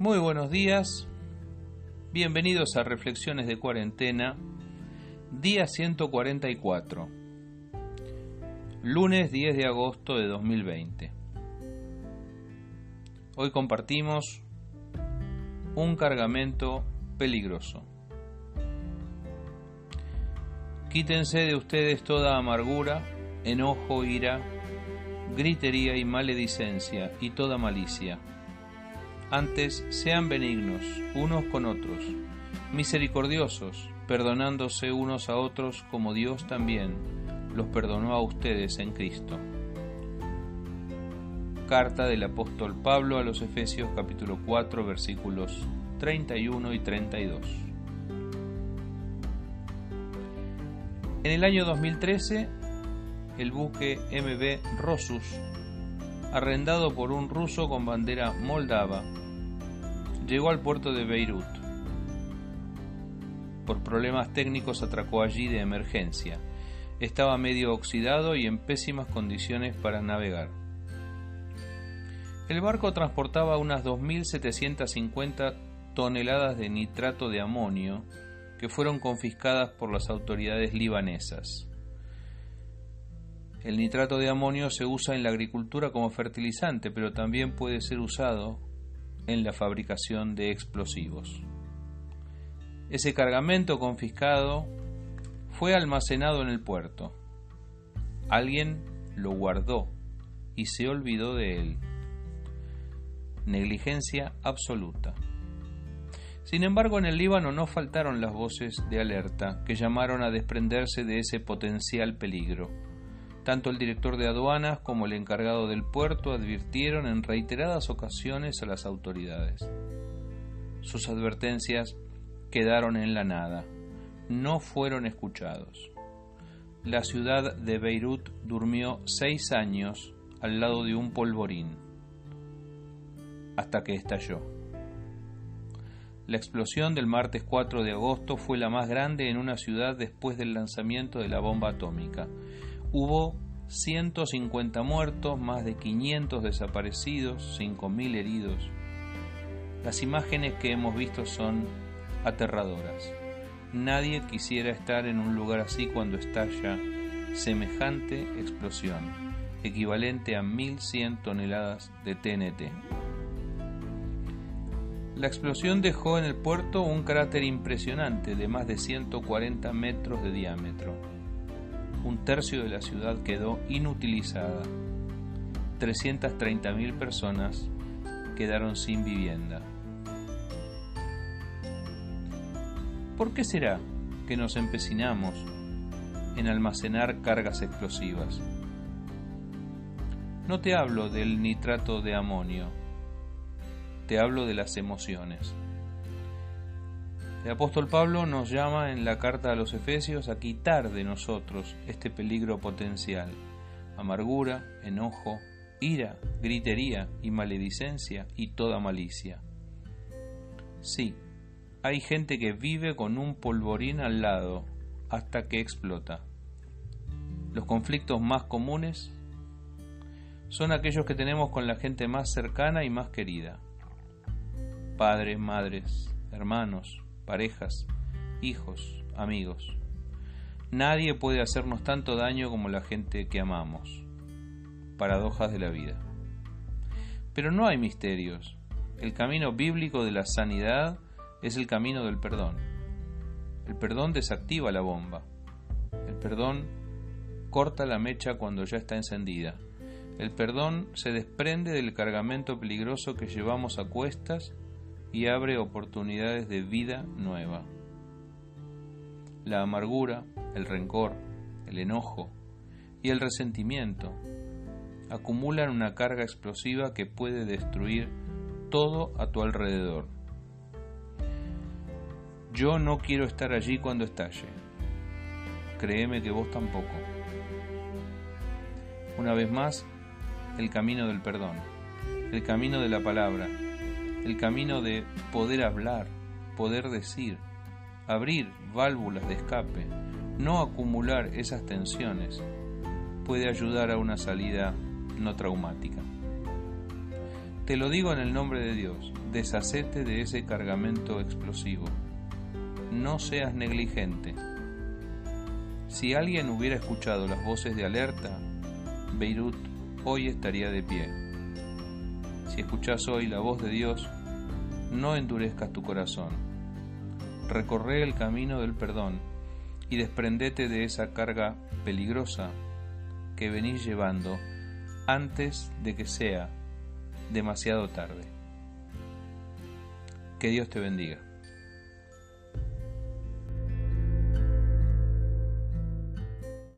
Muy buenos días, bienvenidos a Reflexiones de Cuarentena, día 144, lunes 10 de agosto de 2020. Hoy compartimos un cargamento peligroso. Quítense de ustedes toda amargura, enojo, ira, gritería y maledicencia y toda malicia. Antes sean benignos unos con otros, misericordiosos, perdonándose unos a otros como Dios también los perdonó a ustedes en Cristo. Carta del apóstol Pablo a los Efesios capítulo 4 versículos 31 y 32. En el año 2013, el buque MB Rosus, arrendado por un ruso con bandera moldava, llegó al puerto de Beirut. Por problemas técnicos atracó allí de emergencia. Estaba medio oxidado y en pésimas condiciones para navegar. El barco transportaba unas 2.750 toneladas de nitrato de amonio que fueron confiscadas por las autoridades libanesas. El nitrato de amonio se usa en la agricultura como fertilizante, pero también puede ser usado en la fabricación de explosivos. Ese cargamento confiscado fue almacenado en el puerto. Alguien lo guardó y se olvidó de él. Negligencia absoluta. Sin embargo, en el Líbano no faltaron las voces de alerta que llamaron a desprenderse de ese potencial peligro. Tanto el director de aduanas como el encargado del puerto advirtieron en reiteradas ocasiones a las autoridades. Sus advertencias quedaron en la nada, no fueron escuchados. La ciudad de Beirut durmió seis años al lado de un polvorín, hasta que estalló. La explosión del martes 4 de agosto fue la más grande en una ciudad después del lanzamiento de la bomba atómica. Hubo 150 muertos, más de 500 desaparecidos, 5.000 heridos. Las imágenes que hemos visto son aterradoras. Nadie quisiera estar en un lugar así cuando estalla semejante explosión, equivalente a 1.100 toneladas de TNT. La explosión dejó en el puerto un cráter impresionante de más de 140 metros de diámetro. Un tercio de la ciudad quedó inutilizada. 330.000 personas quedaron sin vivienda. ¿Por qué será que nos empecinamos en almacenar cargas explosivas? No te hablo del nitrato de amonio, te hablo de las emociones. El apóstol Pablo nos llama en la carta a los Efesios a quitar de nosotros este peligro potencial, amargura, enojo, ira, gritería y maledicencia y toda malicia. Sí, hay gente que vive con un polvorín al lado hasta que explota. Los conflictos más comunes son aquellos que tenemos con la gente más cercana y más querida padres, madres, hermanos, parejas, hijos, amigos. Nadie puede hacernos tanto daño como la gente que amamos. Paradojas de la vida. Pero no hay misterios. El camino bíblico de la sanidad es el camino del perdón. El perdón desactiva la bomba. El perdón corta la mecha cuando ya está encendida. El perdón se desprende del cargamento peligroso que llevamos a cuestas y abre oportunidades de vida nueva. La amargura, el rencor, el enojo y el resentimiento acumulan una carga explosiva que puede destruir todo a tu alrededor. Yo no quiero estar allí cuando estalle. Créeme que vos tampoco. Una vez más, el camino del perdón, el camino de la palabra, el camino de poder hablar, poder decir, abrir válvulas de escape, no acumular esas tensiones, puede ayudar a una salida no traumática. Te lo digo en el nombre de Dios, deshacete de ese cargamento explosivo. No seas negligente. Si alguien hubiera escuchado las voces de alerta, Beirut hoy estaría de pie. Si escuchas hoy la voz de Dios, no endurezcas tu corazón. Recorre el camino del perdón y desprendete de esa carga peligrosa que venís llevando antes de que sea demasiado tarde. Que Dios te bendiga.